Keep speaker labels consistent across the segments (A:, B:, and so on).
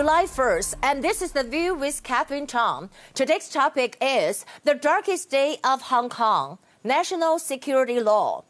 A: July 1st, and this is The View with Catherine Tong. Today's topic is the darkest day of Hong Kong national security law.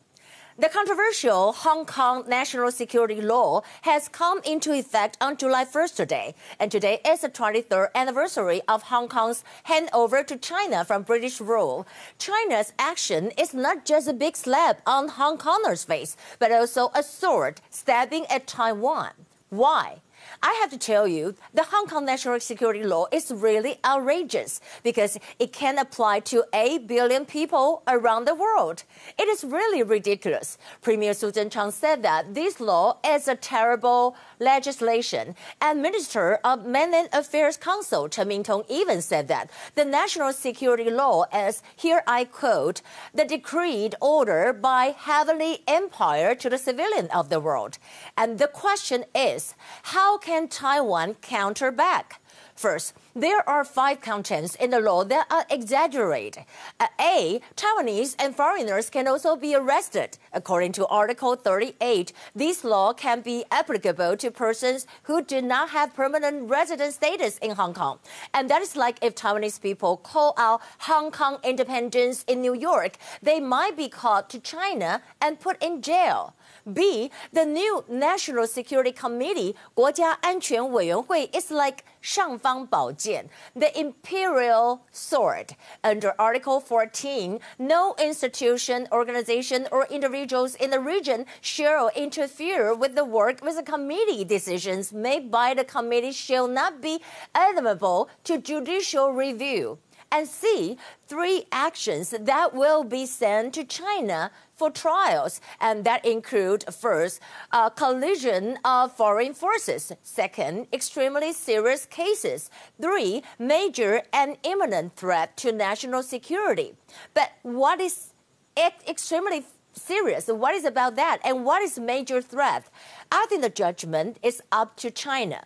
A: The controversial Hong Kong national security law has come into effect on July 1st today, and today is the 23rd anniversary of Hong Kong's handover to China from British rule. China's action is not just a big slap on Hong Kongers' face, but also a sword stabbing at Taiwan. Why? I have to tell you, the Hong Kong national security law is really outrageous because it can apply to 8 billion people around the world. It is really ridiculous. Premier Su Tseng-chang said that this law is a terrible legislation, and Minister of Mainland Affairs Council Chen Mingtong even said that the national security law is, here I quote, the decreed order by heavenly empire to the civilian of the world. And the question is, how can Taiwan counter back? First, there are five contents in the law that are exaggerated. Uh, A, Taiwanese and foreigners can also be arrested. According to Article 38, this law can be applicable to persons who do not have permanent resident status in Hong Kong. And that is like if Taiwanese people call out Hong Kong independence in New York, they might be called to China and put in jail. B, the new National Security Committee 国家安全委员会 is like 尚方宝剑, the imperial sword. Under Article 14, no institution, organization, or individuals in the region shall interfere with the work with the committee. Decisions made by the committee shall not be amenable to judicial review and C, three actions that will be sent to China for trials, and that include first, a collision of foreign forces, second, extremely serious cases, three, major and imminent threat to national security. But what is extremely serious? What is about that? And what is major threat? I think the judgment is up to China.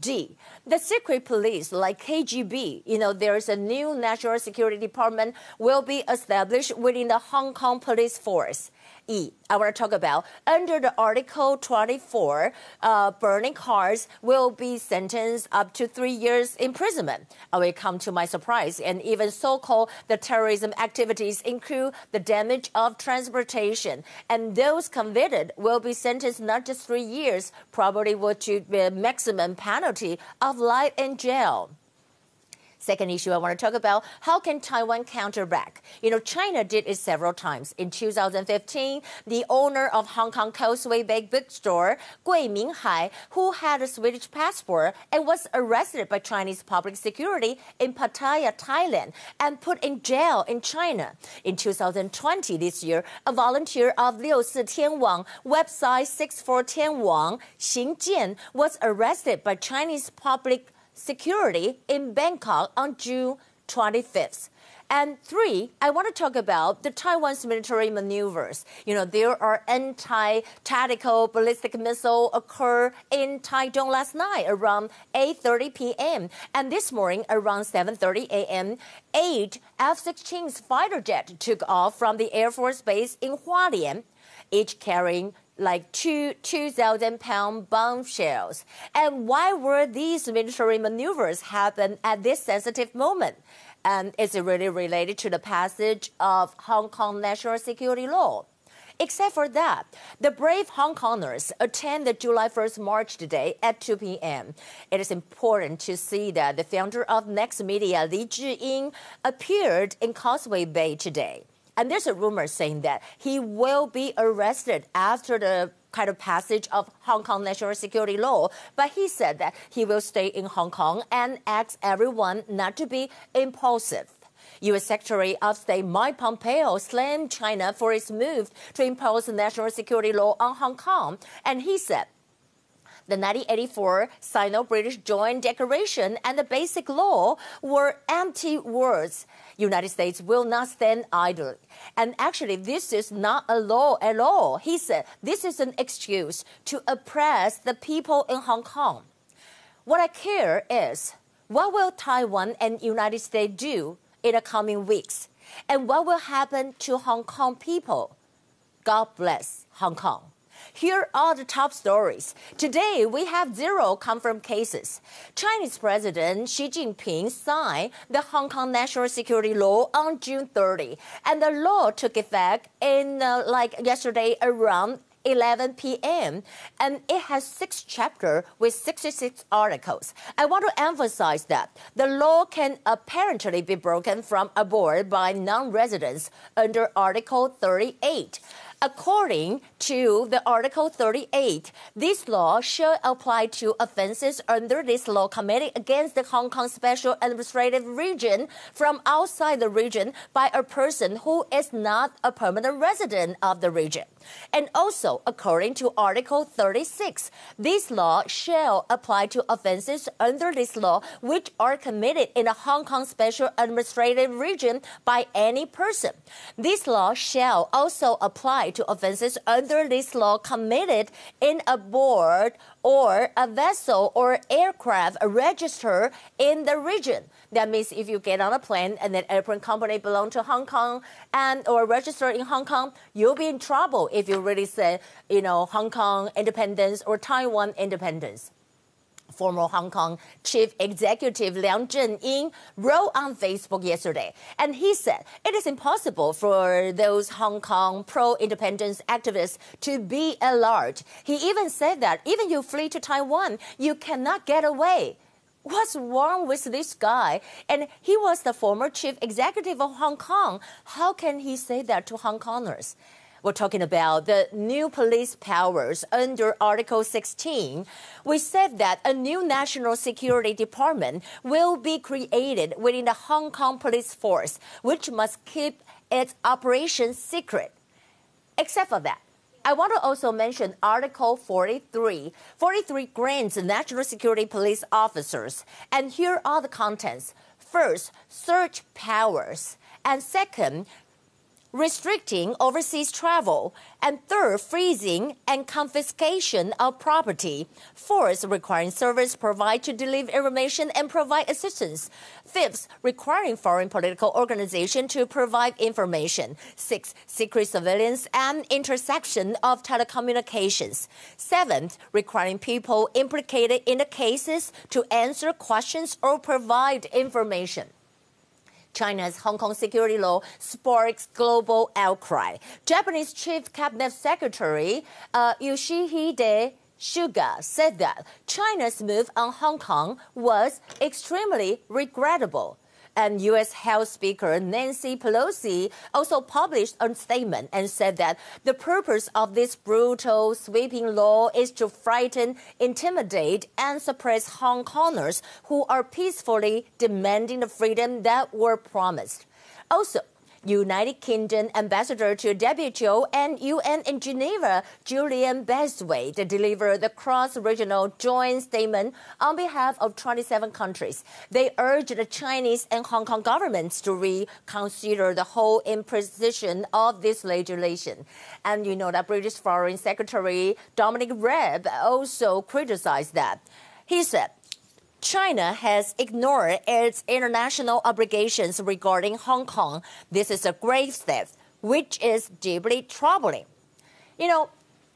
A: D. The secret police, like KGB, you know, there is a new national security department will be established within the Hong Kong police force. E. I want to talk about under the Article 24, uh, burning cars will be sentenced up to three years imprisonment. I will come to my surprise, and even so-called the terrorism activities include the damage of transportation, and those convicted will be sentenced not just three years, probably would to the maximum penalty of life in jail. Second issue I want to talk about how can Taiwan counter back? You know, China did it several times. In 2015, the owner of Hong Kong Causeway Bay bookstore, Gui Minghai, who had a Swedish passport and was arrested by Chinese public security in Pattaya, Thailand, and put in jail in China. In 2020, this year, a volunteer of Liu Si Tian Wang website 64 Tian Wang, Xing Jian, was arrested by Chinese public security in Bangkok on June 25th. And three, I want to talk about the Taiwan's military maneuvers. You know, there are anti-tactical ballistic missile occur in Taichung last night around 8:30 p.m. and this morning around 7:30 a.m. Eight F-16 fighter jet took off from the Air Force Base in Hualien, each carrying like two 2,000 pound bombshells. And why were these military maneuvers happen at this sensitive moment? And is it really related to the passage of Hong Kong national security law? Except for that, the brave Hong Kongers attend the July 1st march today at 2 p.m. It is important to see that the founder of Next Media, Li Zhiying, appeared in Causeway Bay today. And there's a rumor saying that he will be arrested after the kind of passage of Hong Kong national security law, but he said that he will stay in Hong Kong and asks everyone not to be impulsive. U.S. Secretary of State Mike Pompeo slammed China for its move to impose national security law on Hong Kong, and he said the 1984 Sino-British Joint Declaration and the Basic Law were empty words. United States will not stand idly. And actually, this is not a law at all. He said this is an excuse to oppress the people in Hong Kong. What I care is what will Taiwan and United States do in the coming weeks? And what will happen to Hong Kong people? God bless Hong Kong. Here are the top stories. Today, we have zero confirmed cases. Chinese President Xi Jinping signed the Hong Kong National Security Law on June 30, and the law took effect in uh, like yesterday around 11 p.m. and it has six chapters with 66 articles. I want to emphasize that the law can apparently be broken from aboard by non-residents under Article 38. According to the Article 38, this law shall apply to offenses under this law committed against the Hong Kong Special Administrative Region from outside the region by a person who is not a permanent resident of the region. And also, according to Article 36, this law shall apply to offenses under this law which are committed in the Hong Kong Special Administrative Region by any person. This law shall also apply to offenses under this law committed in a board or a vessel or aircraft registered in the region. That means if you get on a plane and that airplane company belong to Hong Kong and or registered in Hong Kong, you'll be in trouble if you really say, you know, Hong Kong independence or Taiwan independence former Hong Kong chief executive Liang Zhenying wrote on Facebook yesterday. And he said it is impossible for those Hong Kong pro independence activists to be at. He even said that even you flee to Taiwan, you cannot get away. What's wrong with this guy? And he was the former chief executive of Hong Kong. How can he say that to Hong Kongers? We're talking about the new police powers under Article 16. We said that a new national security department will be created within the Hong Kong police force, which must keep its operations secret. Except for that, I want to also mention Article 43. 43 grants national security police officers. And here are the contents. First, search powers. And second, restricting overseas travel, and third, freezing and confiscation of property. Fourth, requiring service providers to deliver information and provide assistance. Fifth, requiring foreign political organization to provide information. Sixth, secret surveillance and interception of telecommunications. Seventh, requiring people implicated in the cases to answer questions or provide information. China's Hong Kong security law sparks global outcry. Japanese Chief Cabinet Secretary uh, Yoshihide Suga said that China's move on Hong Kong was extremely regrettable. And U.S. House Speaker Nancy Pelosi also published a statement and said that the purpose of this brutal, sweeping law is to frighten, intimidate, and suppress Hong Kongers who are peacefully demanding the freedom that were promised. Also, United Kingdom Ambassador to WHO and UN in Geneva, Julian Braithwaite, delivered the cross-regional joint statement on behalf of 27 countries. They urged the Chinese and Hong Kong governments to reconsider the whole imposition of this legislation. And you know that British Foreign Secretary Dominic Raab also criticized that. He said, China has ignored its international obligations regarding Hong Kong. This is a grave step, which is deeply troubling. You know,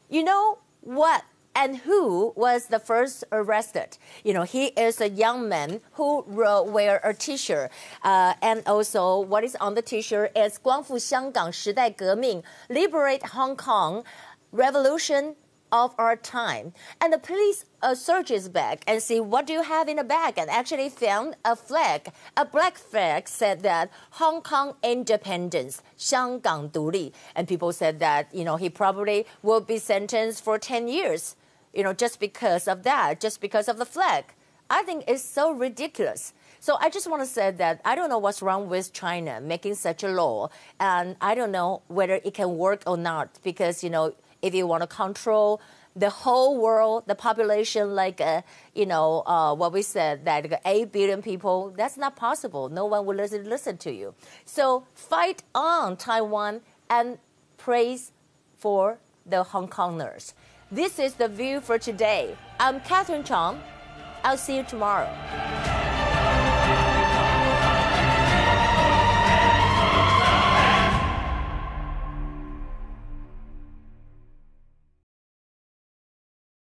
A: you know what and who was the first arrested. You know, he is a young man who wrote, wear a T-shirt, uh, and also what is on the T-shirt is 光复香港时代革命, liberate Hong Kong, revolution of our time. And the police uh, search his bag and see what do you have in the bag and actually found a flag. A black flag said that Hong Kong independence, 香港独立. And people said that, you know, he probably will be sentenced for 10 years, you know, just because of that, just because of the flag. I think it's so ridiculous. So I just want to say that I don't know what's wrong with China making such a law, and I don't know whether it can work or not because you know if you want to control the whole world, the population, like, uh, you know, uh, what we said, that 8 billion people, that's not possible. No one will listen, listen to you. So fight on Taiwan and praise for the Hong Kongers. This is the view for today. I'm Catherine Chong. I'll see you tomorrow.